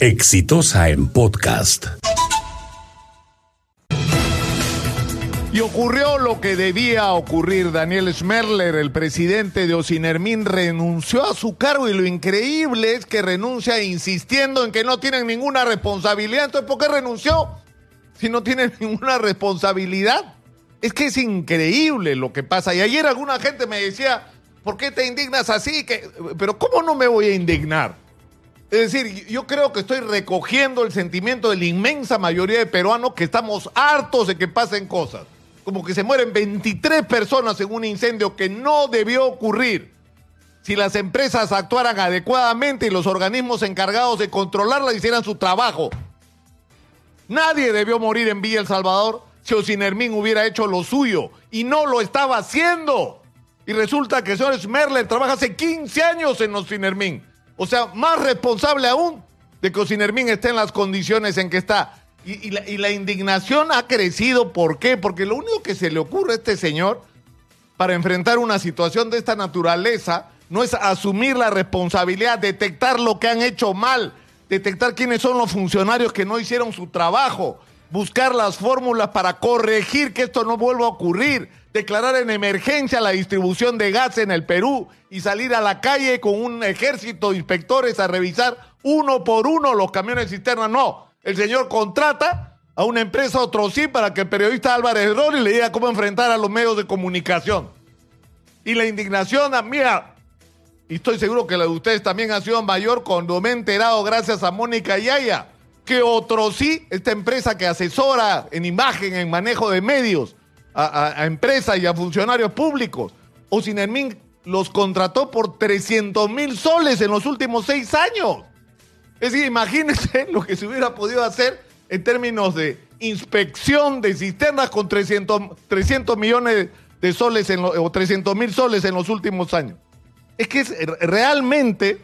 Exitosa en podcast. Y ocurrió lo que debía ocurrir. Daniel Schmerler, el presidente de Ocinermin, renunció a su cargo y lo increíble es que renuncia insistiendo en que no tienen ninguna responsabilidad. Entonces, ¿por qué renunció? Si no tienen ninguna responsabilidad. Es que es increíble lo que pasa. Y ayer alguna gente me decía, ¿por qué te indignas así? Pero ¿cómo no me voy a indignar? Es decir, yo creo que estoy recogiendo el sentimiento de la inmensa mayoría de peruanos que estamos hartos de que pasen cosas. Como que se mueren 23 personas en un incendio que no debió ocurrir. Si las empresas actuaran adecuadamente y los organismos encargados de controlarla hicieran su trabajo. Nadie debió morir en Villa El Salvador si Ocinermín hubiera hecho lo suyo y no lo estaba haciendo. Y resulta que el señor Schmerler trabaja hace 15 años en Ocinermín o sea, más responsable aún de que Ocinermín esté en las condiciones en que está. Y, la, indignación ha crecido. ¿Por qué? Porque lo único que se le ocurre a este señor para enfrentar una situación de esta naturaleza no es asumir la responsabilidad, detectar lo que han hecho mal, detectar quiénes son los funcionarios que no hicieron su trabajo, buscar las fórmulas para corregir que esto no vuelva a ocurrir, declarar en emergencia la distribución de gas en el Perú y salir a la calle con un ejército de inspectores a revisar uno por uno los camiones cisternas. No, el señor contrata a una empresa otro sí para que el periodista Álvarez Rori le diga cómo enfrentar a los medios de comunicación. Y la indignación a mía, y estoy seguro que la de ustedes también ha sido mayor cuando me he enterado gracias a Mónica Yaya, que otro sí, esta empresa que asesora en imagen, en manejo de medios, a, empresas y a funcionarios públicos. O Sinermin los contrató por 300 mil soles en los últimos seis años. Es decir, imagínense lo que se hubiera podido hacer en términos de inspección de cisternas con 300, 300 millones de soles en o 300 mil soles en los últimos años. Es que realmente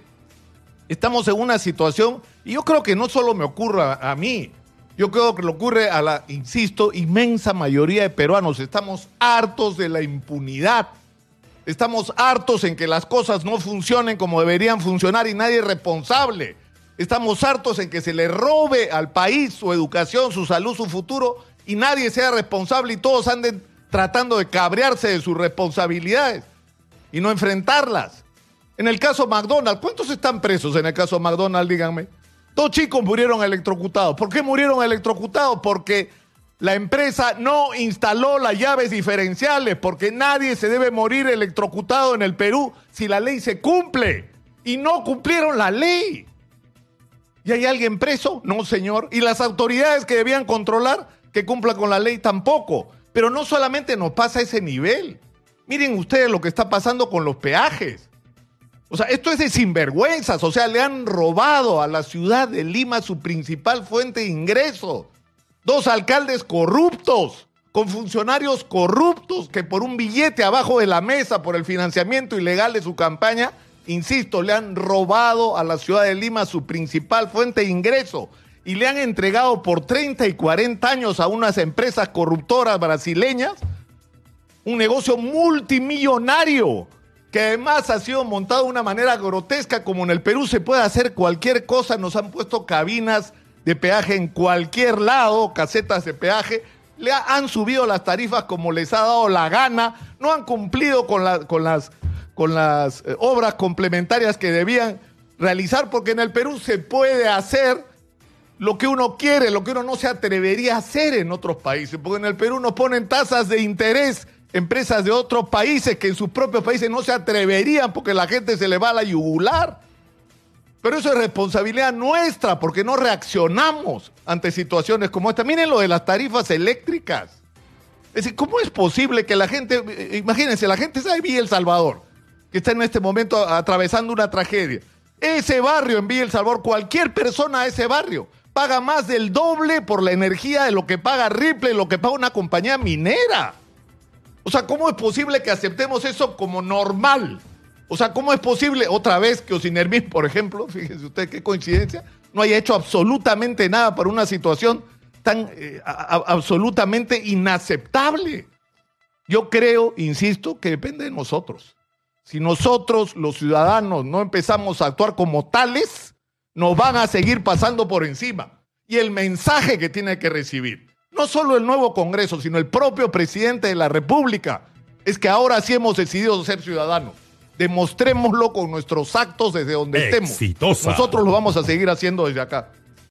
estamos en una situación, y yo creo que no solo me ocurre a mí, yo creo que le ocurre a la, insisto, inmensa mayoría de peruanos. Estamos hartos de la impunidad. Estamos hartos en que las cosas no funcionen como deberían funcionar y nadie es responsable. Estamos hartos en que se le robe al país su educación, su salud, su futuro y nadie sea responsable y todos anden tratando de cabrearse de sus responsabilidades y no enfrentarlas. En el caso McDonald's, ¿cuántos están presos en el caso McDonald's? Díganme. Dos chicos murieron electrocutados. ¿Por qué murieron electrocutados? Porque la empresa no instaló las llaves diferenciales, porque nadie se debe morir electrocutado en el Perú si la ley se cumple. Y no cumplieron la ley. ¿Y hay alguien preso? No, señor. ¿Y las autoridades que debían controlar que cumplan con la ley? Tampoco. Pero no solamente nos pasa ese nivel. Miren ustedes lo que está pasando con los peajes. O sea, esto es de sinvergüenzas. O sea, le han robado a la ciudad de Lima su principal fuente de ingreso. Dos alcaldes corruptos, con funcionarios corruptos que por un billete abajo de la mesa, por el financiamiento ilegal de su campaña, insisto, le han robado a la ciudad de Lima su principal fuente de ingreso y le han entregado por 30 y 40 años a unas empresas corruptoras brasileñas un negocio multimillonario que además ha sido montado de una manera grotesca, como en el Perú se puede hacer cualquier cosa, nos han puesto cabinas de peaje en cualquier lado, casetas de peaje, le han subido las tarifas como les ha dado la gana, no han cumplido con, con las, con las eh, obras complementarias que debían realizar, porque en el Perú se puede hacer lo que uno quiere, lo que uno no se atrevería a hacer en otros países, porque en el Perú nos ponen tasas de interés empresas de otros países que en sus propios países no se atreverían porque la gente se le va a la yugular. Pero eso es responsabilidad nuestra porque no reaccionamos ante situaciones como esta. Miren lo de las tarifas eléctricas. Es decir, ¿cómo es posible que la gente, eh, imagínense, la gente sabe Villa El Salvador, que está en este momento atravesando una tragedia. Ese barrio en Villa El Salvador, cualquier persona de ese barrio, paga más del doble por la energía de lo que paga Ripley, lo que paga una compañía minera. O sea, ¿cómo es posible que aceptemos eso como normal? O sea, ¿cómo es posible otra vez que Osinermin, por ejemplo, fíjense usted qué coincidencia, no haya hecho absolutamente nada para una situación tan eh, absolutamente inaceptable? Yo creo, insisto, que depende de nosotros. Si nosotros, los ciudadanos, no empezamos a actuar como tales, nos van a seguir pasando por encima. Y el mensaje que tiene que recibir, no solo el nuevo Congreso, sino el propio presidente de la República, es que ahora sí hemos decidido ser ciudadanos. Demostrémoslo con nuestros actos desde donde estemos. Nosotros lo vamos a seguir haciendo desde acá.